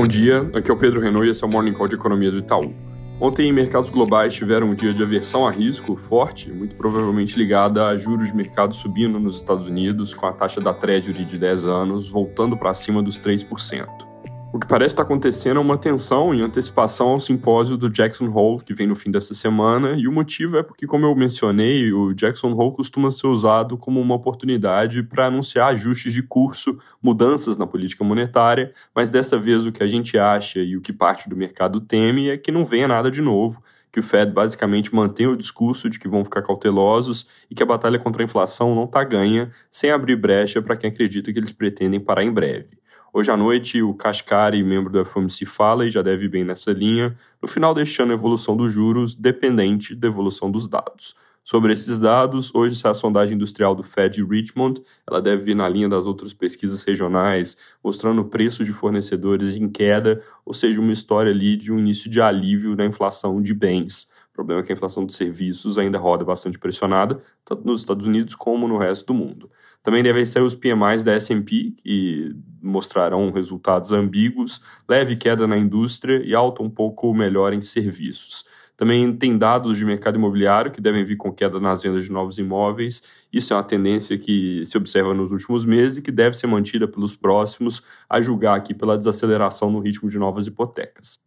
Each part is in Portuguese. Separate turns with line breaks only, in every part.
Bom dia, aqui é o Pedro Renault e esse é o Morning Call de Economia do Itaú. Ontem, mercados globais tiveram um dia de aversão a risco forte, muito provavelmente ligada a juros de mercado subindo nos Estados Unidos, com a taxa da Treasury de 10 anos voltando para cima dos 3%. O que parece estar acontecendo é uma tensão em antecipação ao simpósio do Jackson Hole, que vem no fim dessa semana, e o motivo é porque, como eu mencionei, o Jackson Hole costuma ser usado como uma oportunidade para anunciar ajustes de curso, mudanças na política monetária, mas dessa vez o que a gente acha e o que parte do mercado teme é que não venha nada de novo, que o Fed basicamente mantém o discurso de que vão ficar cautelosos e que a batalha contra a inflação não está ganha, sem abrir brecha para quem acredita que eles pretendem parar em breve. Hoje à noite, o Cascari, membro do FOMC, fala e já deve bem nessa linha. No final deste ano, a evolução dos juros dependente da evolução dos dados. Sobre esses dados, hoje sai a sondagem industrial do Fed Richmond, ela deve vir na linha das outras pesquisas regionais, mostrando preço de fornecedores em queda, ou seja, uma história ali de um início de alívio na inflação de bens. O problema é que a inflação de serviços ainda roda bastante pressionada, tanto nos Estados Unidos como no resto do mundo. Também devem ser os PMIs da S&P, que mostrarão resultados ambíguos, leve queda na indústria e alta um pouco melhor em serviços. Também tem dados de mercado imobiliário que devem vir com queda nas vendas de novos imóveis. Isso é uma tendência que se observa nos últimos meses e que deve ser mantida pelos próximos, a julgar aqui pela desaceleração no ritmo de novas hipotecas.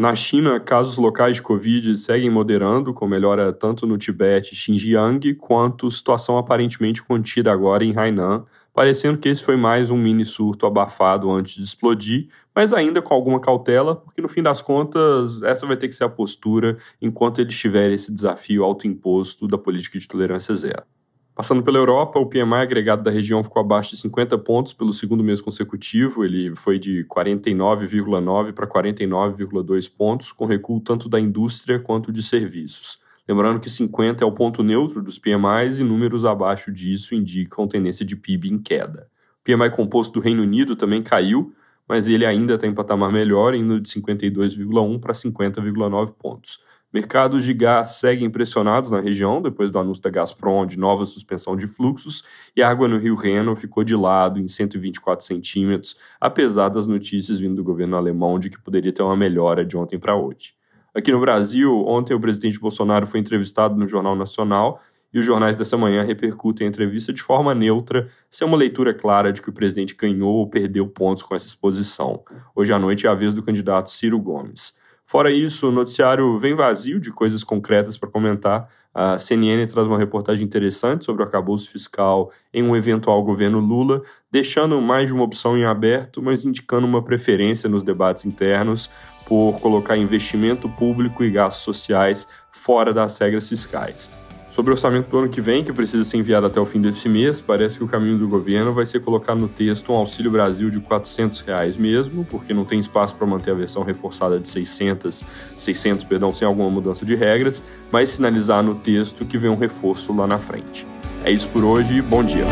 Na China, casos locais de Covid seguem moderando, com melhora tanto no Tibete e Xinjiang, quanto situação aparentemente contida agora em Hainan, parecendo que esse foi mais um mini surto abafado antes de explodir, mas ainda com alguma cautela, porque no fim das contas, essa vai ter que ser a postura enquanto eles tiverem esse desafio autoimposto da política de tolerância zero. Passando pela Europa, o PMI agregado da região ficou abaixo de 50 pontos pelo segundo mês consecutivo. Ele foi de 49,9 para 49,2 pontos, com recuo tanto da indústria quanto de serviços. Lembrando que 50 é o ponto neutro dos PMIs e números abaixo disso indicam tendência de PIB em queda. O PMI composto do Reino Unido também caiu, mas ele ainda está em patamar melhor, indo de 52,1 para 50,9 pontos. Mercados de gás seguem pressionados na região depois do anúncio da Gazprom de nova suspensão de fluxos e a água no rio Reno ficou de lado em 124 centímetros, apesar das notícias vindo do governo alemão de que poderia ter uma melhora de ontem para hoje. Aqui no Brasil, ontem o presidente Bolsonaro foi entrevistado no Jornal Nacional e os jornais dessa manhã repercutem a entrevista de forma neutra, sem uma leitura clara de que o presidente ganhou ou perdeu pontos com essa exposição. Hoje à noite é a vez do candidato Ciro Gomes. Fora isso, o noticiário vem vazio de coisas concretas para comentar. A CNN traz uma reportagem interessante sobre o acabouço fiscal em um eventual governo Lula, deixando mais de uma opção em aberto, mas indicando uma preferência nos debates internos por colocar investimento público e gastos sociais fora das regras fiscais. Sobre o orçamento do ano que vem, que precisa ser enviado até o fim desse mês, parece que o caminho do governo vai ser colocar no texto um Auxílio Brasil de 400 reais mesmo, porque não tem espaço para manter a versão reforçada de 600, 600 perdão, sem alguma mudança de regras, mas sinalizar no texto que vem um reforço lá na frente. É isso por hoje, bom dia.